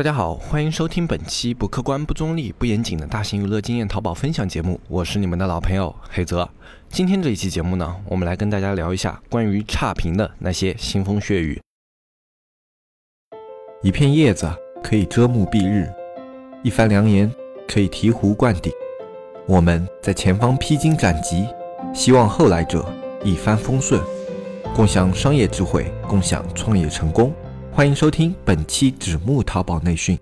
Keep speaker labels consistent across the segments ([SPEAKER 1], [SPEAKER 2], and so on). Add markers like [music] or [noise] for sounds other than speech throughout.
[SPEAKER 1] 大家好，欢迎收听本期不客观、不中立、不严谨的大型娱乐经验淘宝分享节目，我是你们的老朋友黑泽。今天这一期节目呢，我们来跟大家聊一下关于差评的那些腥风血雨。
[SPEAKER 2] 一片叶子可以遮目蔽日，一番良言可以醍醐灌顶。我们在前方披荆斩棘，希望后来者一帆风顺，共享商业智慧，共享创业成功。欢迎收听本期纸木淘宝内训。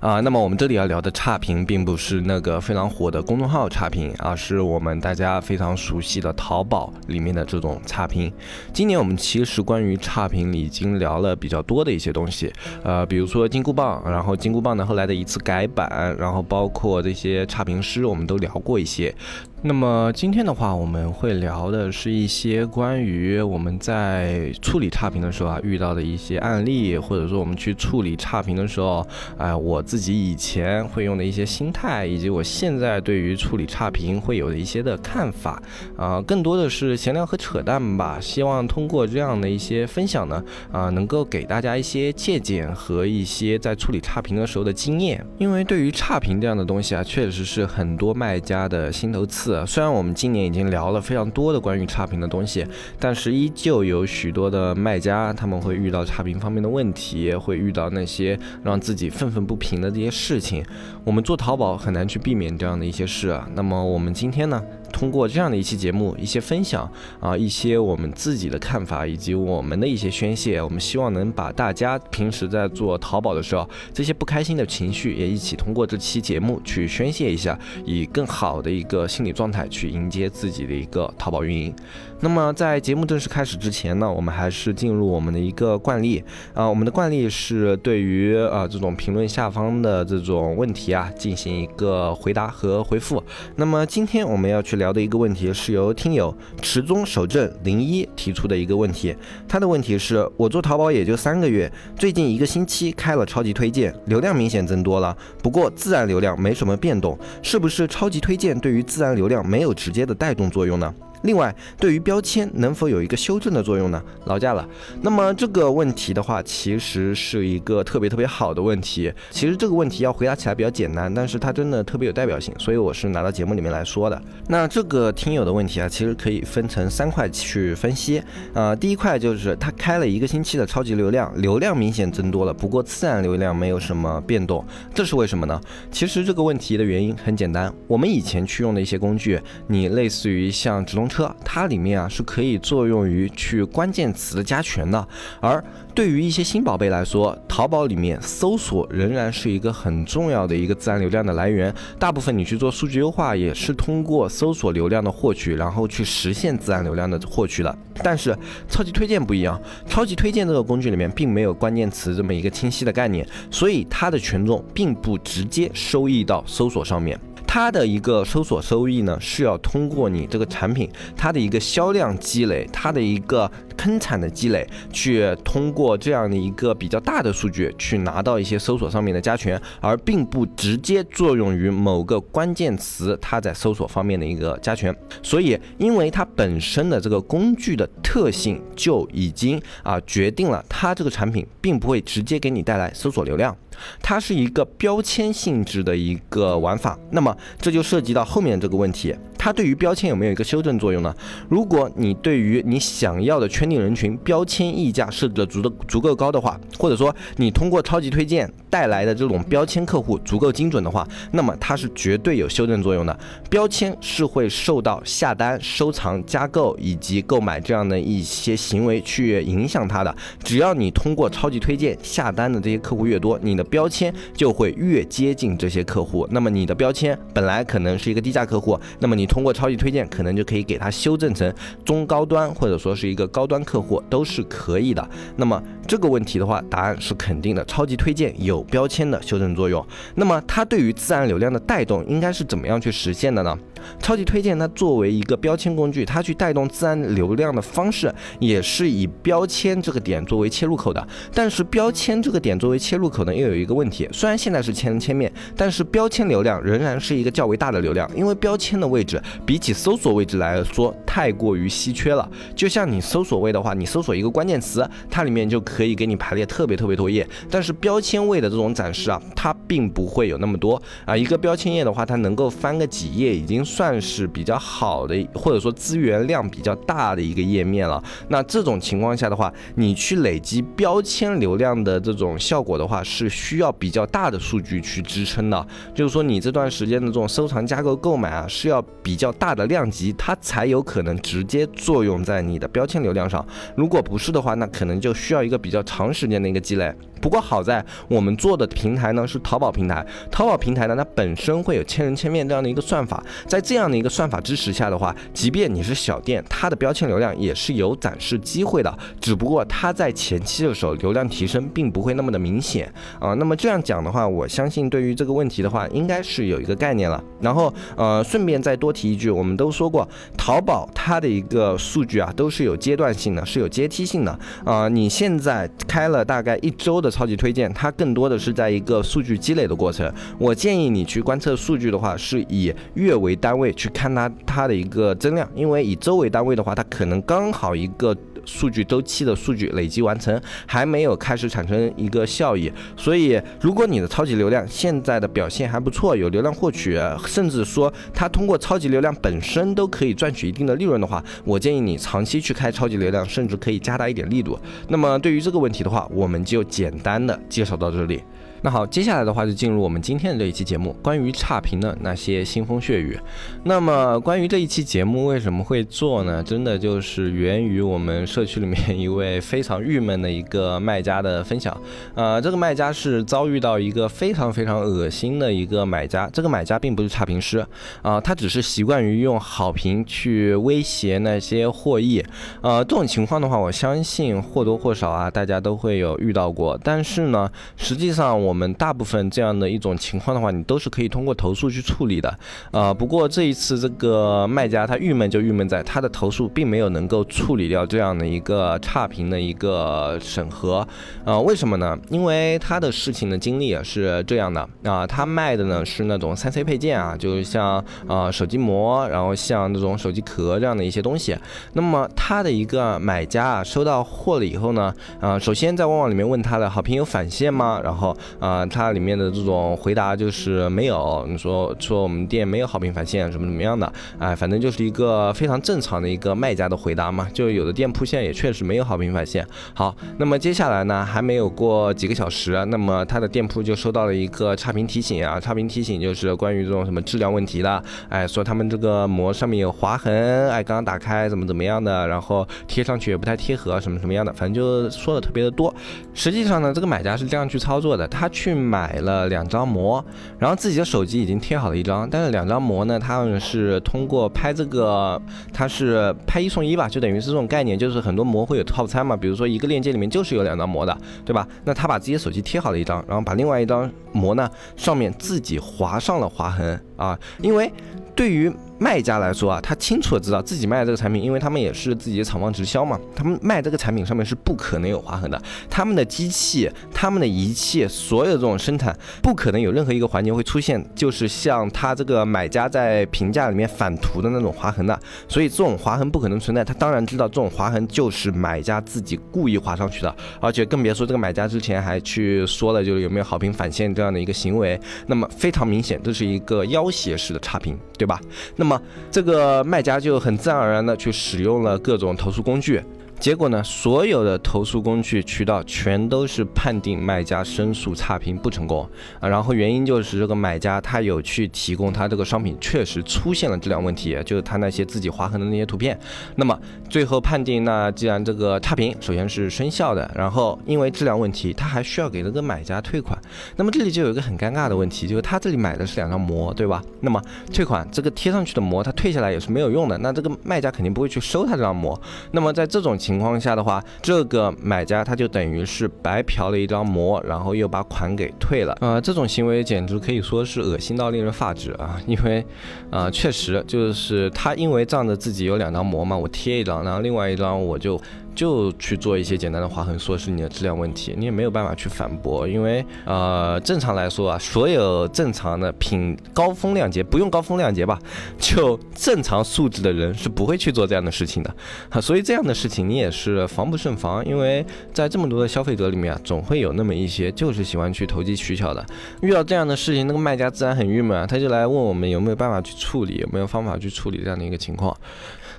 [SPEAKER 1] 啊，那么我们这里要聊的差评，并不是那个非常火的公众号差评，而是我们大家非常熟悉的淘宝里面的这种差评。今年我们其实关于差评已经聊了比较多的一些东西，呃，比如说金箍棒，然后金箍棒呢后来的一次改版，然后包括这些差评师，我们都聊过一些。那么今天的话，我们会聊的是一些关于我们在处理差评的时候啊遇到的一些案例，或者说我们去处理差评的时候，哎，我自己以前会用的一些心态，以及我现在对于处理差评会有的一些的看法，啊，更多的是闲聊和扯淡吧。希望通过这样的一些分享呢，啊，能够给大家一些借鉴和一些在处理差评的时候的经验。因为对于差评这样的东西啊，确实是很多卖家的心头刺。虽然我们今年已经聊了非常多的关于差评的东西，但是依旧有许多的卖家他们会遇到差评方面的问题，会遇到那些让自己愤愤不平的这些事情。我们做淘宝很难去避免这样的一些事啊。那么我们今天呢？通过这样的一期节目，一些分享啊，一些我们自己的看法，以及我们的一些宣泄，我们希望能把大家平时在做淘宝的时候，这些不开心的情绪也一起通过这期节目去宣泄一下，以更好的一个心理状态去迎接自己的一个淘宝运营。那么在节目正式开始之前呢，我们还是进入我们的一个惯例啊，我们的惯例是对于啊这种评论下方的这种问题啊进行一个回答和回复。那么今天我们要去聊的一个问题是由听友池中守正零一提出的一个问题，他的问题是我做淘宝也就三个月，最近一个星期开了超级推荐，流量明显增多了，不过自然流量没什么变动，是不是超级推荐对于自然流量没有直接的带动作用呢？另外，对于标签能否有一个修正的作用呢？劳驾了。那么这个问题的话，其实是一个特别特别好的问题。其实这个问题要回答起来比较简单，但是它真的特别有代表性，所以我是拿到节目里面来说的。那这个听友的问题啊，其实可以分成三块去分析。呃，第一块就是他开了一个星期的超级流量，流量明显增多了，不过自然流量没有什么变动，这是为什么呢？其实这个问题的原因很简单，我们以前去用的一些工具，你类似于像直通车。车它里面啊是可以作用于去关键词的加权的，而对于一些新宝贝来说，淘宝里面搜索仍然是一个很重要的一个自然流量的来源。大部分你去做数据优化也是通过搜索流量的获取，然后去实现自然流量的获取的。但是超级推荐不一样，超级推荐这个工具里面并没有关键词这么一个清晰的概念，所以它的权重并不直接收益到搜索上面。它的一个搜索收益呢，是要通过你这个产品它的一个销量积累，它的一个生产的积累，去通过这样的一个比较大的数据去拿到一些搜索上面的加权，而并不直接作用于某个关键词它在搜索方面的一个加权。所以，因为它本身的这个工具的特性就已经啊决定了它这个产品并不会直接给你带来搜索流量。它是一个标签性质的一个玩法，那么这就涉及到后面这个问题。它对于标签有没有一个修正作用呢？如果你对于你想要的圈定人群标签溢价设置的足的足够高的话，或者说你通过超级推荐带来的这种标签客户足够精准的话，那么它是绝对有修正作用的。标签是会受到下单、收藏、加购以及购买这样的一些行为去影响它的。只要你通过超级推荐下单的这些客户越多，你的标签就会越接近这些客户。那么你的标签本来可能是一个低价客户，那么你通通过超级推荐，可能就可以给它修正成中高端，或者说是一个高端客户，都是可以的。那么这个问题的话，答案是肯定的。超级推荐有标签的修正作用。那么它对于自然流量的带动，应该是怎么样去实现的呢？超级推荐它作为一个标签工具，它去带动自然流量的方式，也是以标签这个点作为切入口的。但是标签这个点作为切入口呢，又有一个问题。虽然现在是千人千面，但是标签流量仍然是一个较为大的流量，因为标签的位置。比起搜索位置来说太过于稀缺了。就像你搜索位的话，你搜索一个关键词，它里面就可以给你排列特别特别多页。但是标签位的这种展示啊，它并不会有那么多啊。一个标签页的话，它能够翻个几页，已经算是比较好的，或者说资源量比较大的一个页面了。那这种情况下的话，你去累积标签流量的这种效果的话，是需要比较大的数据去支撑的。就是说，你这段时间的这种收藏加购购买啊，是要比较大的量级，它才有可能直接作用在你的标签流量上。如果不是的话，那可能就需要一个比较长时间的一个积累。不过好在我们做的平台呢是淘宝平台，淘宝平台呢它本身会有千人千面这样的一个算法，在这样的一个算法支持下的话，即便你是小店，它的标签流量也是有展示机会的，只不过它在前期的时候流量提升并不会那么的明显啊。那么这样讲的话，我相信对于这个问题的话，应该是有一个概念了。然后呃，顺便再多提一句，我们都说过，淘宝它的一个数据啊都是有阶段性的，是有阶梯性的啊。你现在开了大概一周的。超级推荐，它更多的是在一个数据积累的过程。我建议你去观测数据的话，是以月为单位去看它它的一个增量，因为以周为单位的话，它可能刚好一个数据周期的数据累积完成，还没有开始产生一个效益。所以，如果你的超级流量现在的表现还不错，有流量获取，甚至说它通过超级流量本身都可以赚取一定的利润的话，我建议你长期去开超级流量，甚至可以加大一点力度。那么，对于这个问题的话，我们就简。单的介绍到这里。那好，接下来的话就进入我们今天的这一期节目，关于差评的那些腥风血雨。那么关于这一期节目为什么会做呢？真的就是源于我们社区里面一位非常郁闷的一个卖家的分享。呃，这个卖家是遭遇到一个非常非常恶心的一个买家。这个买家并不是差评师啊，他只是习惯于用好评去威胁那些获益。呃，这种情况的话，我相信或多或少啊，大家都会有遇到过。但是呢，实际上我。我们大部分这样的一种情况的话，你都是可以通过投诉去处理的，啊，不过这一次这个卖家他郁闷就郁闷在他的投诉并没有能够处理掉这样的一个差评的一个审核，啊，为什么呢？因为他的事情的经历也是这样的，啊，他卖的呢是那种三 C 配件啊，就是像啊手机膜，然后像那种手机壳这样的一些东西。那么他的一个买家啊收到货了以后呢，啊，首先在旺旺里面问他的好评有返现吗？然后。啊，它里面的这种回答就是没有，你说说我们店没有好评返现，什么怎么样的，哎，反正就是一个非常正常的一个卖家的回答嘛。就有的店铺现在也确实没有好评返现。好，那么接下来呢，还没有过几个小时，那么他的店铺就收到了一个差评提醒啊，差评提醒就是关于这种什么质量问题的，哎，说他们这个膜上面有划痕，哎，刚刚打开怎么怎么样的，然后贴上去也不太贴合，什么什么样的，反正就说的特别的多。实际上呢，这个买家是这样去操作的，他。他去买了两张膜，然后自己的手机已经贴好了一张，但是两张膜呢，他们是通过拍这个，它是拍一送一吧，就等于是这种概念，就是很多膜会有套餐嘛，比如说一个链接里面就是有两张膜的，对吧？那他把自己的手机贴好了一张，然后把另外一张膜呢上面自己划上了划痕啊，因为对于。卖家来说啊，他清楚的知道自己卖的这个产品，因为他们也是自己的厂方直销嘛，他们卖这个产品上面是不可能有划痕的。他们的机器、他们的仪器，所有这种生产，不可能有任何一个环节会出现，就是像他这个买家在评价里面反图的那种划痕的。所以这种划痕不可能存在。他当然知道这种划痕就是买家自己故意划上去的，而且更别说这个买家之前还去说了，就是有没有好评返现这样的一个行为。那么非常明显，这是一个要挟式的差评，对吧？那那么，这个卖家就很自然而然的去使用了各种投诉工具。结果呢，所有的投诉工具渠道全都是判定卖家申诉差评不成功啊。然后原因就是这个买家他有去提供他这个商品确实出现了质量问题，就是他那些自己划痕的那些图片。那么最后判定，那既然这个差评首先是生效的，然后因为质量问题，他还需要给这个买家退款。那么这里就有一个很尴尬的问题，就是他这里买的是两张膜，对吧？那么退款这个贴上去的膜，他退下来也是没有用的。那这个卖家肯定不会去收他这张膜。那么在这种情情况下的话，这个买家他就等于是白嫖了一张膜，然后又把款给退了。呃，这种行为简直可以说是恶心到令人发指啊！因为，呃，确实就是他因为仗着自己有两张膜嘛，我贴一张，然后另外一张我就。就去做一些简单的划痕，说是你的质量问题，你也没有办法去反驳，因为呃，正常来说啊，所有正常的品高风亮节，不用高风亮节吧，就正常素质的人是不会去做这样的事情的，啊，所以这样的事情你也是防不胜防，因为在这么多的消费者里面啊，总会有那么一些就是喜欢去投机取巧的，遇到这样的事情，那个卖家自然很郁闷啊，他就来问我们有没有办法去处理，有没有方法去处理这样的一个情况。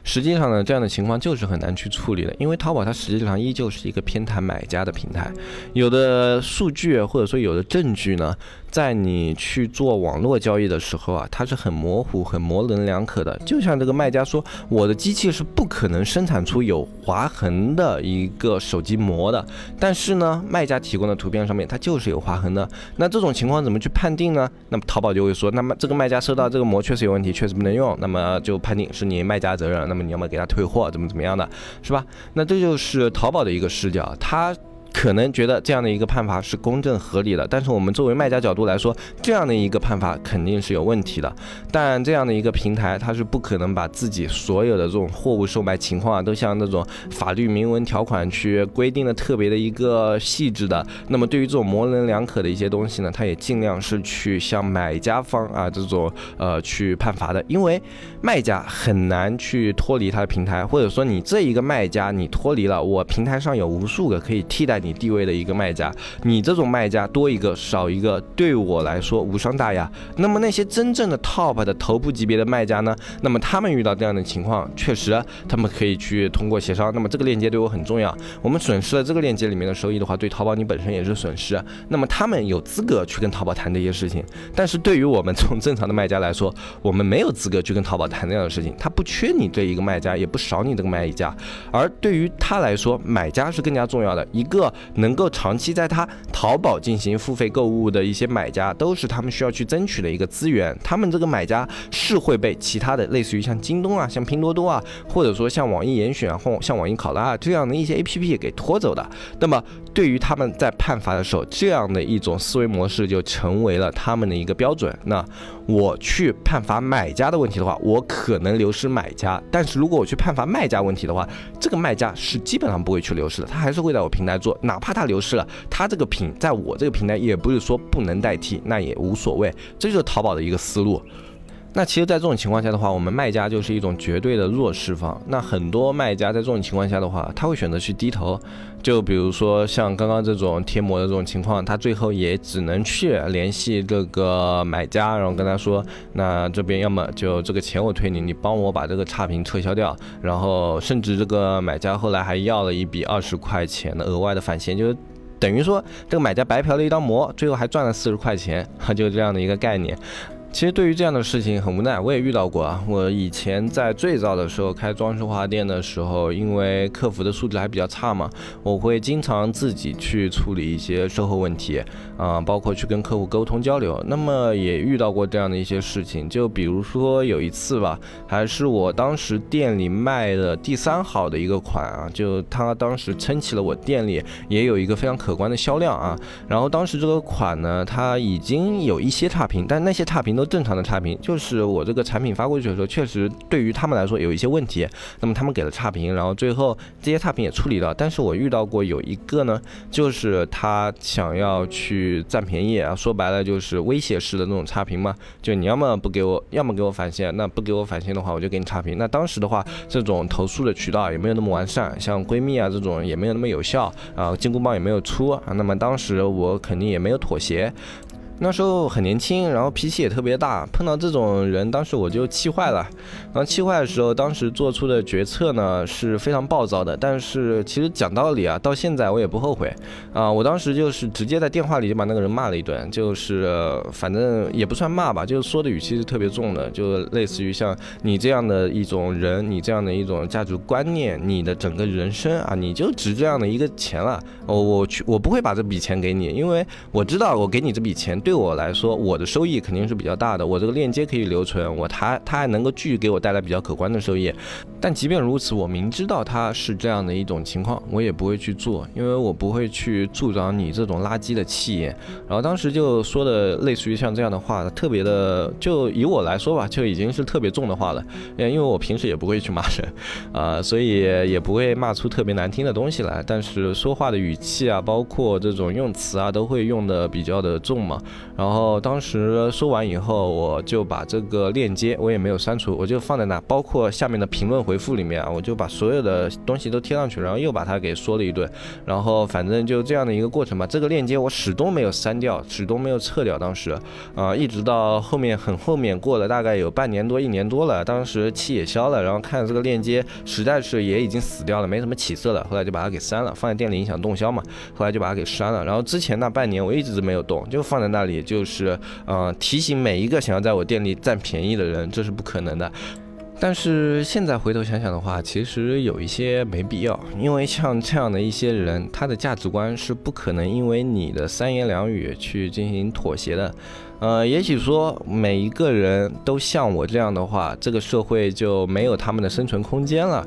[SPEAKER 1] 实际上呢，这样的情况就是很难去处理的，因为淘宝它实际上依旧是一个偏袒买家的平台，有的数据或者说有的证据呢。在你去做网络交易的时候啊，它是很模糊、很模棱两可的。就像这个卖家说，我的机器是不可能生产出有划痕的一个手机膜的，但是呢，卖家提供的图片上面它就是有划痕的。那这种情况怎么去判定呢？那么淘宝就会说，那么这个卖家收到这个膜确实有问题，确实不能用，那么就判定是你卖家责任。那么你要么给他退货，怎么怎么样的，是吧？那这就是淘宝的一个视角，它。可能觉得这样的一个判罚是公正合理的，但是我们作为卖家角度来说，这样的一个判罚肯定是有问题的。但这样的一个平台，它是不可能把自己所有的这种货物售卖情况啊，都像那种法律明文条款去规定的特别的一个细致的。那么对于这种模棱两可的一些东西呢，它也尽量是去向买家方啊这种呃去判罚的，因为卖家很难去脱离他的平台，或者说你这一个卖家你脱离了，我平台上有无数个可以替代你。你地位的一个卖家，你这种卖家多一个少一个，对我来说无伤大雅。那么那些真正的 top 的头部级别的卖家呢？那么他们遇到这样的情况，确实他们可以去通过协商。那么这个链接对我很重要，我们损失了这个链接里面的收益的话，对淘宝你本身也是损失。那么他们有资格去跟淘宝谈这些事情，但是对于我们这种正常的卖家来说，我们没有资格去跟淘宝谈这样的事情。他不缺你这一个卖家，也不少你这个卖家，而对于他来说，买家是更加重要的一个。能够长期在他淘宝进行付费购物的一些买家，都是他们需要去争取的一个资源。他们这个买家是会被其他的类似于像京东啊、像拼多多啊，或者说像网易严选或像网易考拉啊这样的一些 APP 给拖走的。那么对于他们在判罚的时候，这样的一种思维模式就成为了他们的一个标准。那我去判罚买家的问题的话，我可能流失买家；但是如果我去判罚卖家问题的话，这个卖家是基本上不会去流失的，他还是会在我平台做，哪怕他流失了，他这个品在我这个平台也不是说不能代替，那也无所谓。这就是淘宝的一个思路。那其实，在这种情况下的话，我们卖家就是一种绝对的弱势方。那很多卖家在这种情况下的话，他会选择去低头。就比如说像刚刚这种贴膜的这种情况，他最后也只能去联系这个买家，然后跟他说，那这边要么就这个钱我退你，你帮我把这个差评撤销掉。然后甚至这个买家后来还要了一笔二十块钱的额外的返现，就是等于说这个买家白嫖了一张膜，最后还赚了四十块钱，哈 [laughs] 就这样的一个概念。其实对于这样的事情很无奈，我也遇到过啊。我以前在最早的时候开装饰花店的时候，因为客服的素质还比较差嘛，我会经常自己去处理一些售后问题啊，包括去跟客户沟通交流。那么也遇到过这样的一些事情，就比如说有一次吧，还是我当时店里卖的第三好的一个款啊，就他当时撑起了我店里也有一个非常可观的销量啊。然后当时这个款呢，它已经有一些差评，但那些差评。都正常的差评，就是我这个产品发过去的时候，确实对于他们来说有一些问题，那么他们给了差评，然后最后这些差评也处理了。但是我遇到过有一个呢，就是他想要去占便宜啊，说白了就是威胁式的那种差评嘛，就你要么不给我，要么给我返现，那不给我返现的话，我就给你差评。那当时的话，这种投诉的渠道也没有那么完善，像闺蜜啊这种也没有那么有效啊，金箍棒也没有出啊，那么当时我肯定也没有妥协。那时候很年轻，然后脾气也特别大，碰到这种人，当时我就气坏了。然后气坏的时候，当时做出的决策呢是非常暴躁的。但是其实讲道理啊，到现在我也不后悔啊。我当时就是直接在电话里就把那个人骂了一顿，就是反正也不算骂吧，就是说的语气是特别重的，就类似于像你这样的一种人，你这样的一种价值观念，你的整个人生啊，你就值这样的一个钱了。我我去，我不会把这笔钱给你，因为我知道我给你这笔钱。对我来说，我的收益肯定是比较大的，我这个链接可以留存，我它它还能够继续给我带来比较可观的收益。但即便如此，我明知道它是这样的一种情况，我也不会去做，因为我不会去助长你这种垃圾的气焰。然后当时就说的类似于像这样的话，特别的，就以我来说吧，就已经是特别重的话了。因为我平时也不会去骂人，啊，所以也不会骂出特别难听的东西来。但是说话的语气啊，包括这种用词啊，都会用的比较的重嘛。然后当时说完以后，我就把这个链接我也没有删除，我就放在那，包括下面的评论。回复里面啊，我就把所有的东西都贴上去，然后又把它给说了一顿，然后反正就这样的一个过程吧。这个链接我始终没有删掉，始终没有撤掉。当时啊，一直到后面很后面过了大概有半年多、一年多了，当时气也消了，然后看这个链接实在是也已经死掉了，没什么起色了，后来就把它给删了，放在店里影响动销嘛，后来就把它给删了。然后之前那半年我一直没有动，就放在那里，也就是嗯提醒每一个想要在我店里占便宜的人，这是不可能的。但是现在回头想想的话，其实有一些没必要，因为像这样的一些人，他的价值观是不可能因为你的三言两语去进行妥协的。呃，也许说每一个人都像我这样的话，这个社会就没有他们的生存空间了。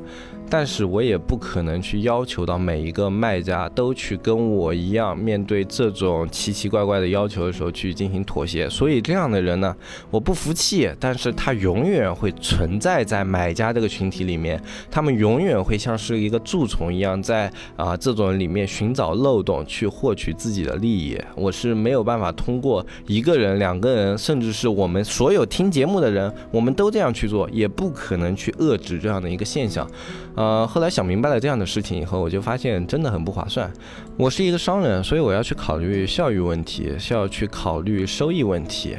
[SPEAKER 1] 但是我也不可能去要求到每一个卖家都去跟我一样，面对这种奇奇怪怪的要求的时候去进行妥协。所以这样的人呢，我不服气，但是他永远会存在在买家这个群体里面，他们永远会像是一个蛀虫一样，在啊这种里面寻找漏洞去获取自己的利益。我是没有办法通过一个人、两个人，甚至是我们所有听节目的人，我们都这样去做，也不可能去遏制这样的一个现象。呃，后来想明白了这样的事情以后，我就发现真的很不划算。我是一个商人，所以我要去考虑效益问题，需要去考虑收益问题。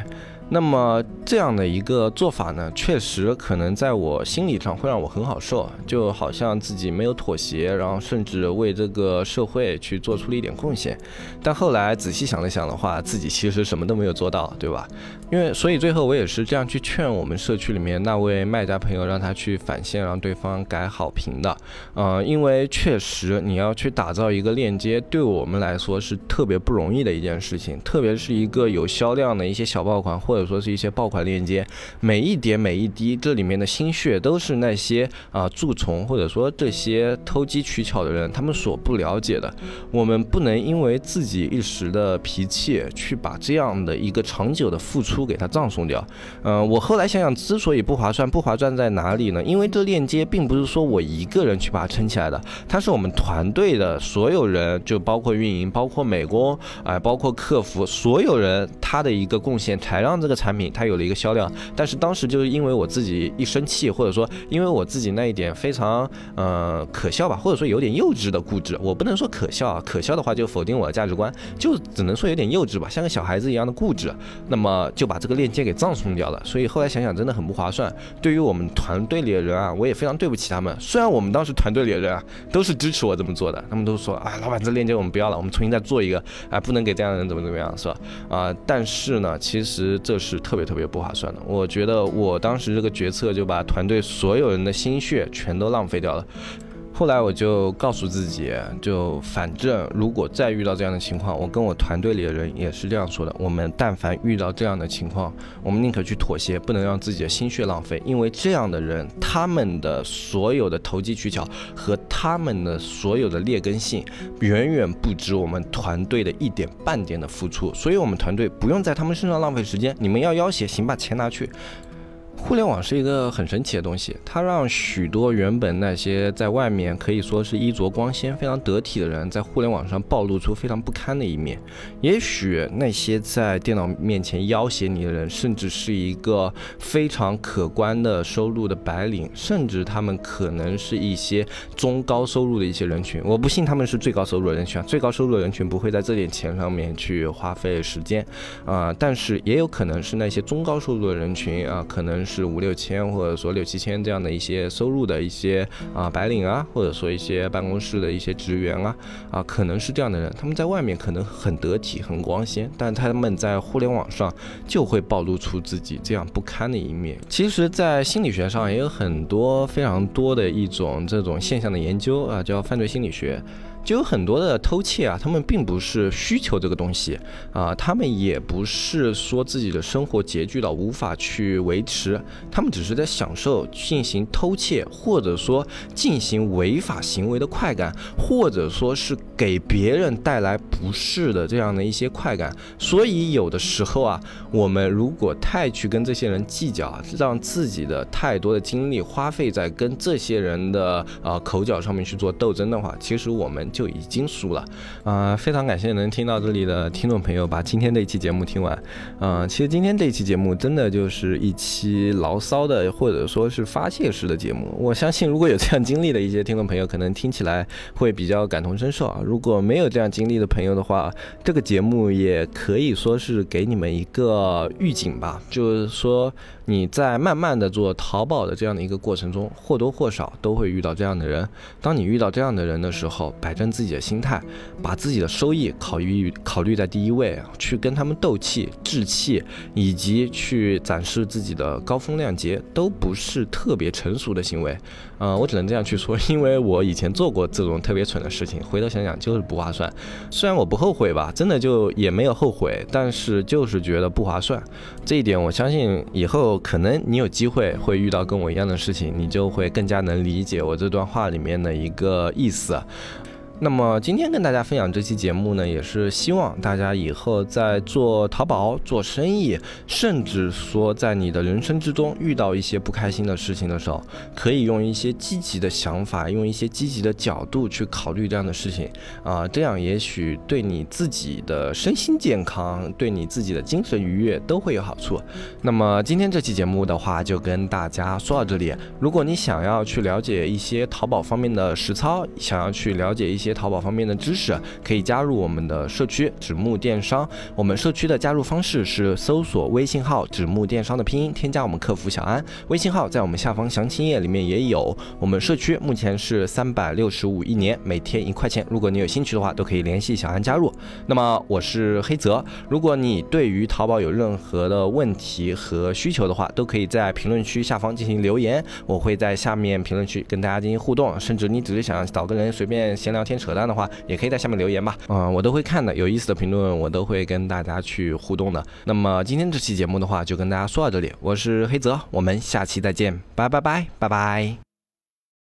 [SPEAKER 1] 那么这样的一个做法呢，确实可能在我心理上会让我很好受，就好像自己没有妥协，然后甚至为这个社会去做出了一点贡献。但后来仔细想了想的话，自己其实什么都没有做到，对吧？因为所以最后我也是这样去劝我们社区里面那位卖家朋友，让他去返现，让对方改好评的。嗯，因为确实你要去打造一个链接，对我们来说是特别不容易的一件事情，特别是一个有销量的一些小爆款或者。或者说是一些爆款链接，每一点每一滴，这里面的心血都是那些啊蛀虫或者说这些偷机取巧的人他们所不了解的。我们不能因为自己一时的脾气去把这样的一个长久的付出给它葬送掉。嗯，我后来想想，之所以不划算，不划算在哪里呢？因为这链接并不是说我一个人去把它撑起来的，它是我们团队的所有人，就包括运营，包括美工，哎，包括客服，所有人他的一个贡献，才让这个。产品它有了一个销量，但是当时就是因为我自己一生气，或者说因为我自己那一点非常呃可笑吧，或者说有点幼稚的固执，我不能说可笑啊，可笑的话就否定我的价值观，就只能说有点幼稚吧，像个小孩子一样的固执，那么就把这个链接给葬送掉了。所以后来想想真的很不划算。对于我们团队里的人啊，我也非常对不起他们。虽然我们当时团队里的人啊都是支持我这么做的，他们都说啊，老板这链接我们不要了，我们重新再做一个，啊，不能给这样的人怎么怎么样，是吧？啊，但是呢，其实这。是特别特别不划算的，我觉得我当时这个决策就把团队所有人的心血全都浪费掉了。后来我就告诉自己，就反正如果再遇到这样的情况，我跟我团队里的人也是这样说的：我们但凡遇到这样的情况，我们宁可去妥协，不能让自己的心血浪费。因为这样的人，他们的所有的投机取巧和他们的所有的劣根性，远远不止我们团队的一点半点的付出。所以，我们团队不用在他们身上浪费时间。你们要要挟，行，把钱拿去。互联网是一个很神奇的东西，它让许多原本那些在外面可以说是衣着光鲜、非常得体的人，在互联网上暴露出非常不堪的一面。也许那些在电脑面前要挟你的人，甚至是一个非常可观的收入的白领，甚至他们可能是一些中高收入的一些人群。我不信他们是最高收入的人群啊，最高收入的人群不会在这点钱上面去花费时间啊。但是也有可能是那些中高收入的人群啊，可能。是五六千或者说六七千这样的一些收入的一些啊白领啊，或者说一些办公室的一些职员啊啊，可能是这样的人，他们在外面可能很得体、很光鲜，但他们在互联网上就会暴露出自己这样不堪的一面。其实，在心理学上也有很多非常多的一种这种现象的研究啊，叫犯罪心理学。就有很多的偷窃啊，他们并不是需求这个东西啊，他们也不是说自己的生活拮据到无法去维持，他们只是在享受进行偷窃或者说进行违法行为的快感，或者说是给别人带来不适的这样的一些快感。所以有的时候啊，我们如果太去跟这些人计较啊，让自己的太多的精力花费在跟这些人的啊口角上面去做斗争的话，其实我们就已经输了。啊，非常感谢能听到这里的听众朋友把今天这一期节目听完。嗯，其实今天这一期节目真的就是一期牢骚的，或者说是发泄式的节目。我相信如果有这样经历的一些听众朋友，可能听起来会比较感同身受啊。如果没有这样经历的朋友的话，这个节目也可以说是给你们一个预警吧，就是说。你在慢慢的做淘宝的这样的一个过程中，或多或少都会遇到这样的人。当你遇到这样的人的时候，摆正自己的心态，把自己的收益考虑考虑在第一位，去跟他们斗气、置气，以及去展示自己的高风亮节，都不是特别成熟的行为。嗯，我只能这样去说，因为我以前做过这种特别蠢的事情，回头想想就是不划算。虽然我不后悔吧，真的就也没有后悔，但是就是觉得不划算。这一点我相信以后。可能你有机会会遇到跟我一样的事情，你就会更加能理解我这段话里面的一个意思。那么今天跟大家分享这期节目呢，也是希望大家以后在做淘宝、做生意，甚至说在你的人生之中遇到一些不开心的事情的时候，可以用一些积极的想法，用一些积极的角度去考虑这样的事情啊，这样也许对你自己的身心健康，对你自己的精神愉悦都会有好处。那么今天这期节目的话，就跟大家说到这里。如果你想要去了解一些淘宝方面的实操，想要去了解一。些淘宝方面的知识可以加入我们的社区纸木电商。我们社区的加入方式是搜索微信号“纸木电商”的拼音，添加我们客服小安。微信号在我们下方详情页里面也有。我们社区目前是三百六十五一年，每天一块钱。如果你有兴趣的话，都可以联系小安加入。那么我是黑泽，如果你对于淘宝有任何的问题和需求的话，都可以在评论区下方进行留言，我会在下面评论区跟大家进行互动。甚至你只是想找个人随便闲聊天。扯淡的话，也可以在下面留言吧，嗯，我都会看的，有意思的评论我都会跟大家去互动的。那么今天这期节目的话，就跟大家说到这里，我是黑泽，我们下期再见，拜拜拜拜拜。